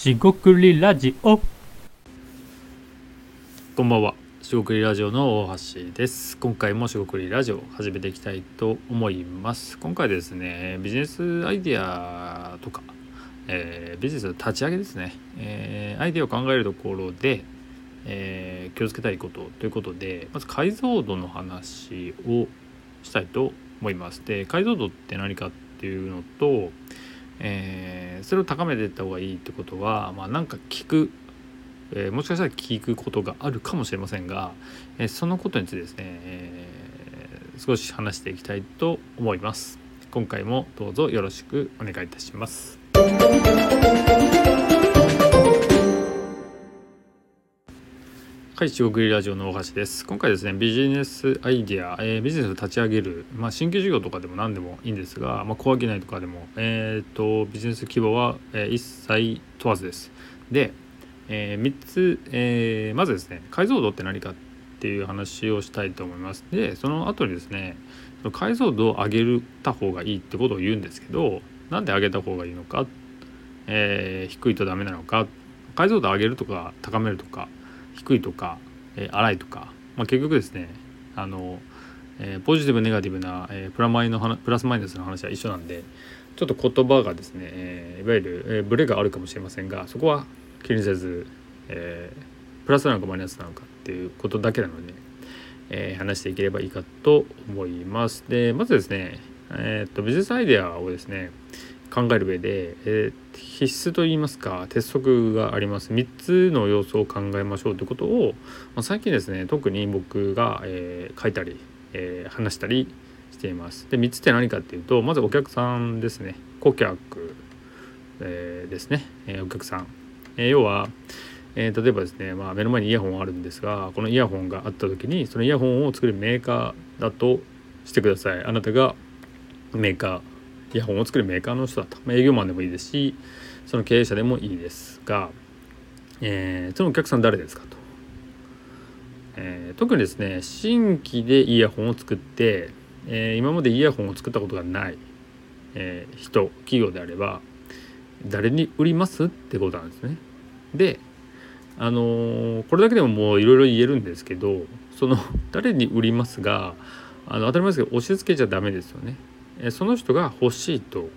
しごくりラジオこんばんは。しごくりラジオの大橋です。今回もしごくりラジオ始めていきたいと思います。今回ですね、ビジネスアイデアとか、えービジネスの立ち上げですね、えーアイデアを考えるところで、えー気をつけたいことということで、まず解像度の話をしたいと思います。で、解像度って何かっていうのと、えーそれを高めていった方がいいってことは、まあ、なんか聞くえーもしかしたら聞くことがあるかもしれませんが、えーそのことについてですね、えー少し話していきたいと思います。今回もどうぞよろしくお願いいたします。はい、中国ラジオの大橋です。今回ですね、ビジネスアイデア、えービジネスを立ち上げる、まあ、新規事業とかでも何でもいいんですが、まあ、小商いとかでも、えー、とビジネス規模は、えー一切問わずです。で、え3つ、えーまずですね解像度って何かっていう話をしたいと思いますでその後にですね解像度を上げた方がいいってことを言うんですけどなんで上げた方がいいのか、えー低いとダメなのか解像度を上げるとか高めるとか低いとか、えー荒いとか、まあ、結局ですねあの、えーポジティブネガティブな、えプラマイのプラスマイナスの話は一緒なんでちょっと言葉がですね、えーいわゆる、えブレがあるかもしれませんがそこは気にせず、えプラスなのかマイナスなのかっていうことだけなので、え話していければいいかと思います。でまずですね、えー、とビジネスアイデアをですね考える上で、えー必須といいますか鉄則があります。3つの要素を考えましょうということを、まあ、最近ですね特に僕が、えー書いたり、えー話したりしています。で3つって何かっていうとまずお客さんですね。顧客、えーですね、えーお客さん、えー要は、えー例えばですね、まあ、目の前にイヤホンあるんですがこのイヤホンがあった時にそのイヤホンを作るメーカーだとしてください。あなたがメーカーイヤホンを作るメーカーの人だと、まあ、営業マンでもいいですしその経営者でもいいですが、えーそのお客さん誰ですかと、えー特にですね新規でイヤホンを作って、えー今までイヤホンを作ったことがない、えー人企業であれば誰に売りますってことなんですね。であのこれだけでももういろいろ言えるんですけどその誰に売りますがあの当たり前ですけど押し付けちゃダメですよね。その人が欲しいと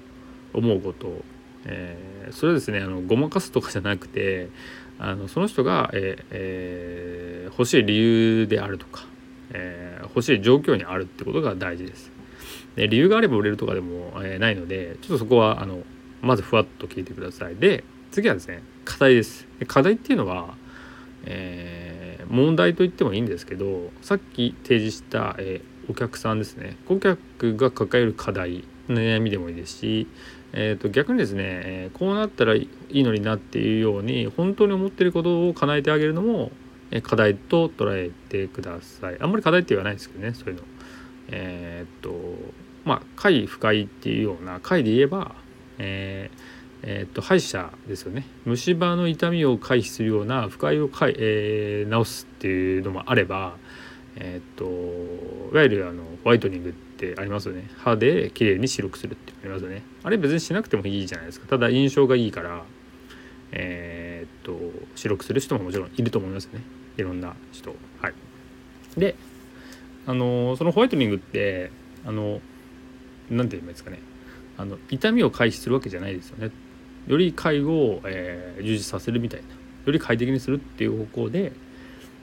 思うこと、えーそれはですねあのごまかすとかじゃなくてあのその人が、ええー欲しい理由であるとか、えー欲しい状況にあるってことが大事です。で理由があれば売れるとかでも、えーないのでちょっとそこはあのまずふわっと聞いてください。で次はですね課題です。で課題っていうのは、えー問題と言ってもいいんですけどさっき提示した、えーお客さんですね。顧客が抱える課題悩みでもいいですし、えー、と逆にですね、えこうなったらいいのになっていうように本当に思ってることを叶えてあげるのも、課題と捉えてください。あんまり課題って言わないですけどねそういうの。えーっとまあ快不快っていうような快で言えばえーえーっと歯医者ですよね。虫歯の痛みを回避するような不快をかい、えー治すっていうのもあればえーっといわゆるあのホワイトニングってありますよね。歯で綺麗に白くするってありますよね。あれ別にしなくてもいいじゃないですか。ただ印象がいいからえーっと白くする人ももちろんいると思いますね。いろんな人。はい。であのそのホワイトニングってあのなんて言えばいいですかね。あの痛みを回避するわけじゃないですよね。より介護を、えー充実させるみたいな。より快適にするっていう方向で、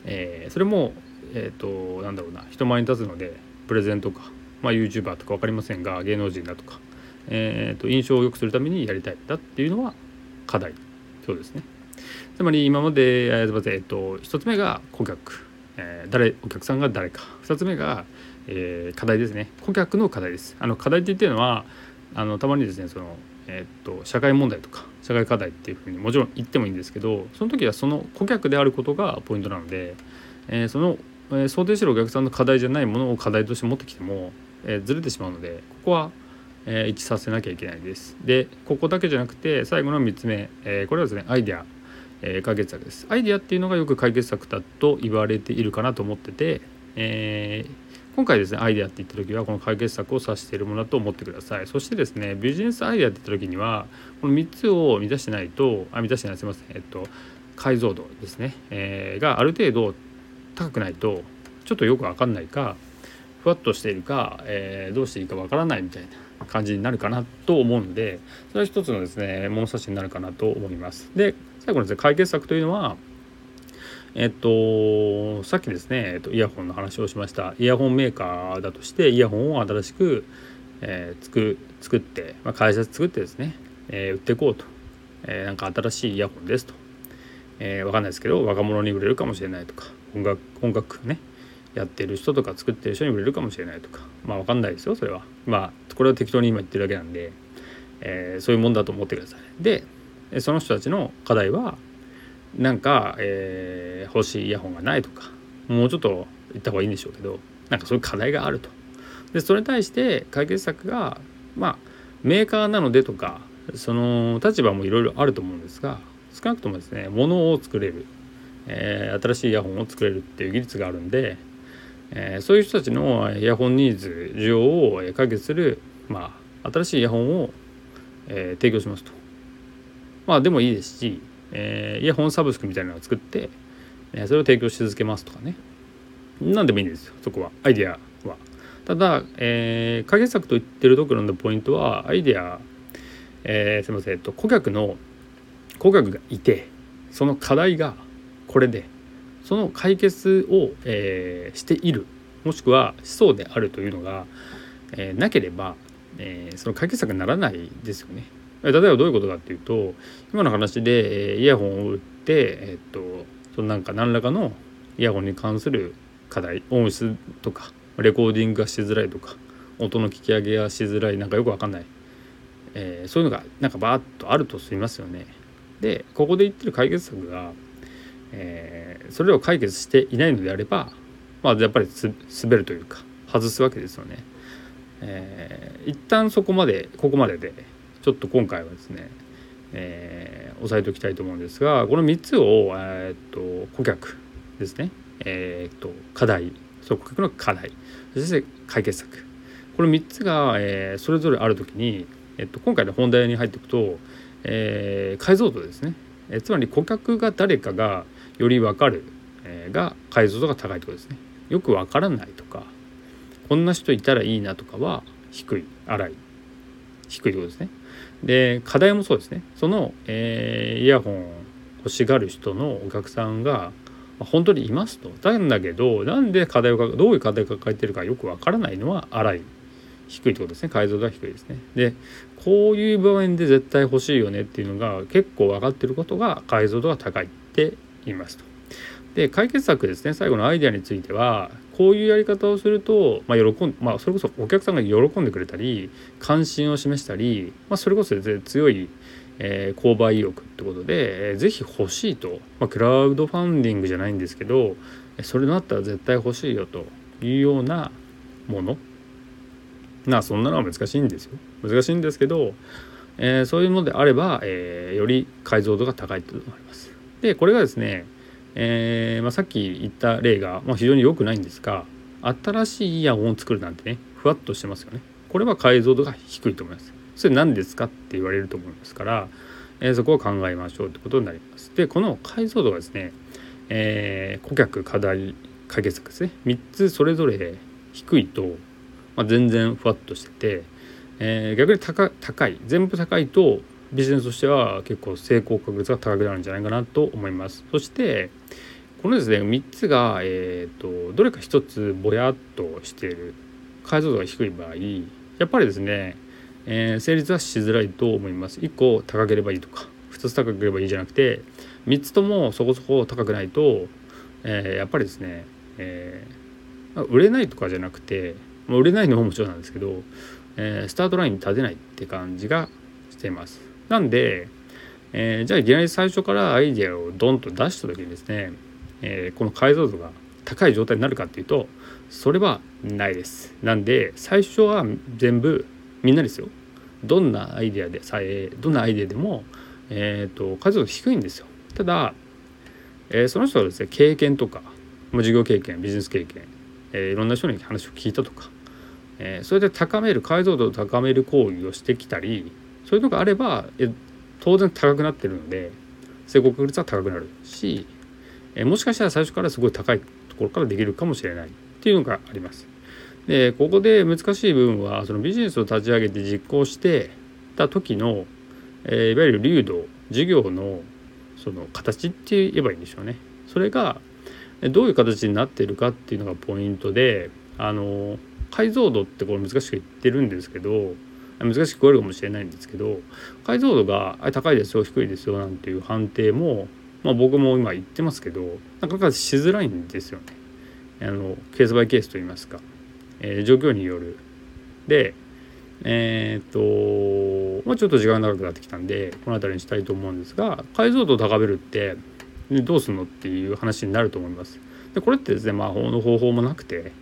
えーそれもえっ、となんだろうな人前に立つのでプレゼンとか、まあ、YouTuber とか分かりませんが芸能人だとか、えーと印象を良くするためにやりたいんだっていうのは課題。そうですね。つまり今まで、えーすみませんえっ、と一つ目が顧客、えー誰お客さんが誰か。二つ目が、えー課題ですね。顧客の課題です。あの課題って言ってるのはあのたまにですねその、えー、と社会問題とか社会課題っていうふうにもちろん言ってもいいんですけどその時はその顧客であることがポイントなので、えーその、え想定してるお客さんの課題じゃないものを課題として持ってきても、えずれてしまうのでここは、え一致させなきゃいけないです。でここだけじゃなくて最後の3つ目、えこれはですねアイデア、え解決策です。アイデアっていうのがよく解決策だと言われているかなと思ってて、えー今回ですねアイデアって言った時はこの解決策を指しているものだと思ってくださいそしてですねビジネスアイデアって言った時にはこの3つを満たしてないとあ満たしてないすいませんえっと解像度ですね、えー、がある程度高くないとちょっとよく分かんないかふわっとしているか、えー、どうしていいか分からないみたいな感じになるかなと思うのでそれは一つのですね物差しになるかなと思います。で最後のですね解決策というのはえっとさっきですね、えっと、イヤホンの話をしました。イヤホンメーカーだとしてイヤホンを新しく、えー、作作って、まあ、会社作ってですね、えー、売っていこうと、えー、なんか新しいイヤホンですと、えー、分かんないですけど若者に売れるかもしれないとか。音楽音楽ねやってる人とか作ってる人に売れるかもしれないとか。まあ分かんないですよそれは。まあこれは適当に今言ってるだけなんで、えー、そういうもんだと思ってください。でその人たちの課題はなんか、えー、欲しいイヤホンがないとかもうちょっと言った方がいいんでしょうけどなんかそういう課題があると。でそれに対して解決策がまあメーカーなのでとかその立場もいろいろあると思うんですが少なくともですね物を作れる、えー、新しいイヤホンを作れるっていう技術があるんで、えー、そういう人たちのイヤホンニーズ需要を解決する、まあ、新しいイヤホンを、えー、提供しますと。まあでもいいですしえー、イヤホンサブスクみたいなのを作って、えー、それを提供し続けますとかね。何でもいいんですよそこは。アイデアは。ただ、えー、解決策と言ってるところのポイントはアイデア、えー、すみません、えっと、顧客の顧客がいてその課題がこれでその解決を、えー、しているもしくはしそうであるというのが、えー、なければ、えー、その解決策にならないですよね。例えばどういうことかっていうと今の話でえイヤホンを売ってえっとそのなんか何らかのイヤホンに関する課題音質とかレコーディングがしづらいとか音の聞き上げがしづらいなんかよくわかんない、えー、そういうのがなんかバーッとあるとしますよね。でここで言ってる解決策が、えー、それを解決していないのであればまあやっぱり滑るというか外すわけですよね。えー、一旦そこまでここまででちょっと今回はですね、えー、押さえておきたいと思うんですがこの3つを、えー、っと顧客ですね、えー、っと課題。そう顧客の課題。そして解決策。この3つが、えー、それぞれある時に、えっと、今回の本題に入っていくと、えー、解像度ですね、え、つまり顧客が誰かがより分かる、えー、が解像度が高いところですね。よく分からないとかこんな人いたらいいなとかは低い荒い低いところですね。で課題もそうですね。その、えー、イヤホン欲しがる人のお客さんが本当にいますと。なんだけどなんで課題をどういう課題を抱えてるかよくわからないのは荒い低いってことですね。解像度が低いですね。でこういう場面で絶対欲しいよねっていうのが結構分かってることが解像度が高いっていますと。で解決策ですね最後のアイデアについてはこういうやり方をすると、まあ、喜んまあ、それこそお客さんが喜んでくれたり関心を示したり、まあ、それこそ強い、えー、購買意欲ってことで、えー、ぜひ欲しいと、まあ、クラウドファンディングじゃないんですけどそれだったら絶対欲しいよと。いうようなもの。なあそんなのは難しいんですよ。難しいんですけど、えー、そういうのであれば、えー、より解像度が高いというのがあります。でこれがですねえーまあ、さっき言った例が、まあ、非常に良くないんですが新しいイヤホンを作るなんてねふわっとしてますよね。これは解像度が低いと思います。それ何ですかって言われると思いますから、えー、そこを考えましょうってことになります。でこの解像度がですね、えー、顧客課題解決策ですね。3つそれぞれ低いと、まあ、全然ふわっとしてて、えー、逆に高高い全部高いとビジネスとしては結構成功確率が高くなるんじゃないかなと思います。そしてこのですね3つが、えーと、どれか1つぼやっとしている解像度が低い場合やっぱりですね、えー、成立はしづらいと思います。1個高ければいいとか2つ高ければいいじゃなくて3つともそこそこ高くないと、えー、やっぱりですね、えー、売れないとかじゃなくて売れないのももちろんなんですけど、えスタートラインに立てないって感じがしています。なんで、えー、じゃあいきなり最初からアイデアをドンと出した時にですね、えー、この解像度が高い状態になるかっていうとそれはないです。なんで最初は全部みんなですよどんなアイデアでさえどんなアイデアでも、えーと、解像度低いんですよ。ただ、えー、その人はですね経験とか事業経験ビジネス経験えー、いろんな人に話を聞いたとか、えー、それで高める解像度を高める行為をしてきたりそういうのがあれば当然高くなってるので成功確率は高くなるし、え、もしかしたら最初からすごい高いところからできるかもしれないっていうのがあります。でここで難しい部分はそのビジネスを立ち上げて実行してた時の、え、いわゆる流動事業のその形って言えばいいんでしょうね。それがどういう形になっているかっていうのがポイントであの解像度ってこれ難しく言ってるんですけど難しく聞こえるかもしれないんですけど解像度が高いですよ低いですよなんていう判定も、まあ、僕も今言ってますけどなかなかしづらいんですよね。あのケースバイケースといいますか、えー、状況による。でえー、っと、まあ、ちょっと時間が長くなってきたんでこの辺りにしたいと思うんですが解像度を高めるってどうすんのっていう話になると思います。でこれってですね魔法の方法もなくて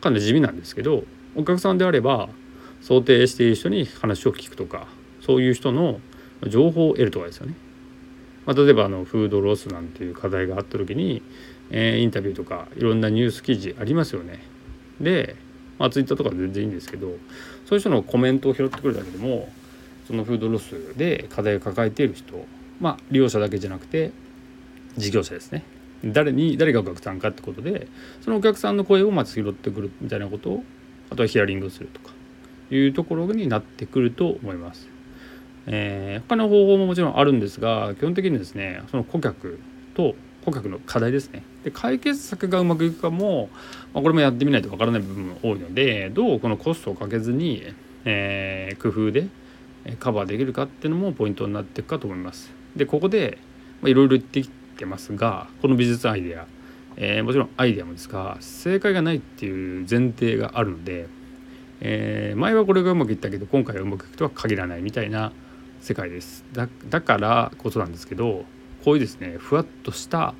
かなり地味なんですけどお客さんであれば想定している人に話を聞くとかそういう人の情報を得るとかですよね。まあ、例えばあのフードロスなんていう課題があった時に、えー、インタビューとかいろんなニュース記事ありますよね。で、まあ、ツイッターとか全然いいんですけどそういう人のコメントを拾ってくるだけでもそのフードロスで課題を抱えている人まあ利用者だけじゃなくて事業者ですね誰に誰がお客さんかってことでそのお客さんの声をまず拾ってくるみたいなことをあとはヒアリングするとかいうところになってくると思います。えー、他の方法ももちろんあるんですが基本的にですねその顧客と顧客の課題ですねで解決策がうまくいくかも、まあ、これもやってみないとわからない部分も多いのでどうこのコストをかけずに、えー、工夫でカバーできるかっていうのもポイントになっていくかと思います。でここでいろいろ言ってきてますがこの美術アイデア、えー、もちろんアイデアもですが正解がないっていう前提があるので、えー、前はこれがうまくいったけど今回はうまくいくとは限らないみたいな世界です。だだからこそなんですけどこういうですねふわっとした、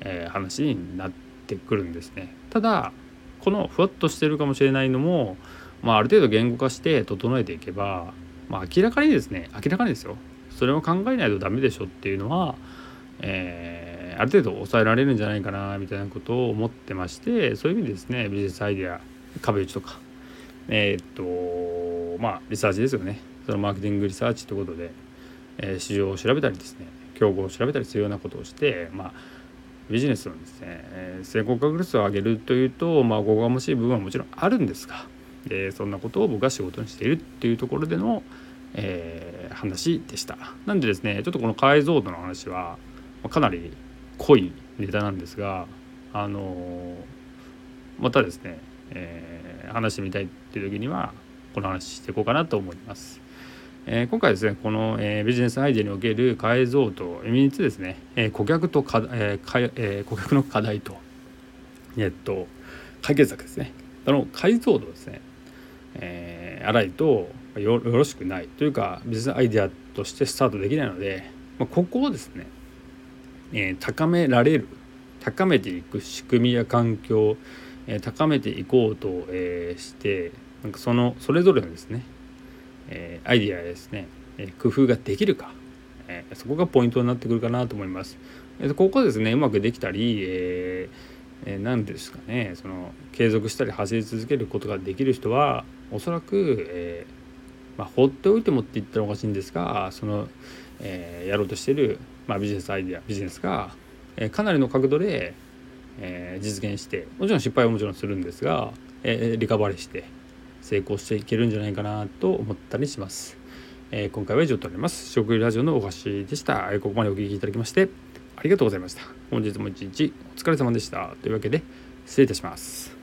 えー、話になってくるんですね。ただこのふわっとしてるかもしれないのも、まあ、ある程度言語化して整えていけば、まあ、明らかにですね明らかにですよ。それを考えないとダメでしょっていうのはえー、ある程度抑えられるんじゃないかなみたいなことを思ってましてそういう意味でですねビジネスアイデア壁打ちとかえー、っとまあリサーチですよねそのマーケティングリサーチということで、えー、市場を調べたりですね競合を調べたりするようなことをしてまあビジネスのですね、成功確率を上げるというとまあおこがましい部分はもちろんあるんですが、えそんなことを僕は仕事にしているっていうところでの、えー、話でした。なんでですねちょっとこの解像度の話はかなり濃いネタなんですがあのまたですね、えー、話してみたいっていう時にはこの話していこうかなと思います。えー、今回ですねこの、えー、ビジネスアイデアにおける解像度3つですね、えー、顧客とか、えーえー、顧客の課題とえっと解決策ですね。その解像度ですね、えー、荒いとよろしくないというかビジネスアイデアとしてスタートできないので、まあ、ここをですねえー、高められる高めていく仕組みや環境、え、高めていこうと、えー、してなんかそのそれぞれのですね、えアイディアやですね、え工夫ができるか、えそこがポイントになってくるかなと思います。えここですねうまくできたり、えー、何ですかねその継続したり走り続けることができる人はおそらく、えまあ、放っておいてもって言ったらおかしいんですがその、えやろうとしてるまあ、ビジネスアイデアビジネスが、え、かなりの角度で、えー、実現してもちろん失敗はもちろんするんですが、えー、リカバリーして成功していけるんじゃないかなと思ったりします。えー、今回は以上となります。食ラジオのお菓子でした。ここまでお聴きいただきましてありがとうございました。本日も一日お疲れ様でした。というわけで失礼いたします。